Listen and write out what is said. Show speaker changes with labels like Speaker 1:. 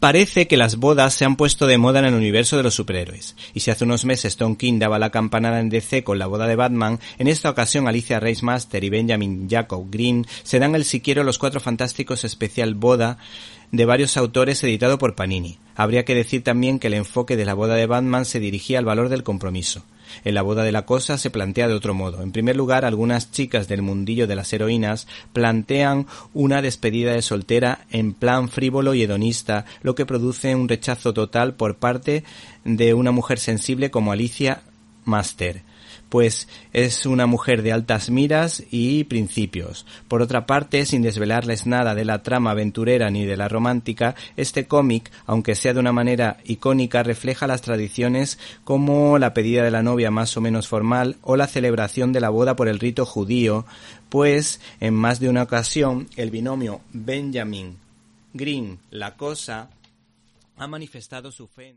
Speaker 1: Parece que las bodas se han puesto de moda en el universo de los superhéroes. Y si hace unos meses Tom King daba la campanada en DC con la boda de Batman, en esta ocasión Alicia Reismaster y Benjamin Jacob Green se dan el siquiero los cuatro fantásticos especial boda de varios autores editado por Panini. Habría que decir también que el enfoque de la boda de Batman se dirigía al valor del compromiso. En la boda de la cosa se plantea de otro modo. En primer lugar, algunas chicas del mundillo de las heroínas plantean una despedida de soltera en plan frívolo y hedonista, lo que produce un rechazo total por parte de una mujer sensible como Alicia Master pues es una mujer de altas miras y principios. Por otra parte, sin desvelarles nada de la trama aventurera ni de la romántica, este cómic, aunque sea de una manera icónica, refleja las tradiciones como la pedida de la novia más o menos formal o la celebración de la boda por el rito judío, pues en más de una ocasión el binomio Benjamin Green La Cosa ha manifestado su fe.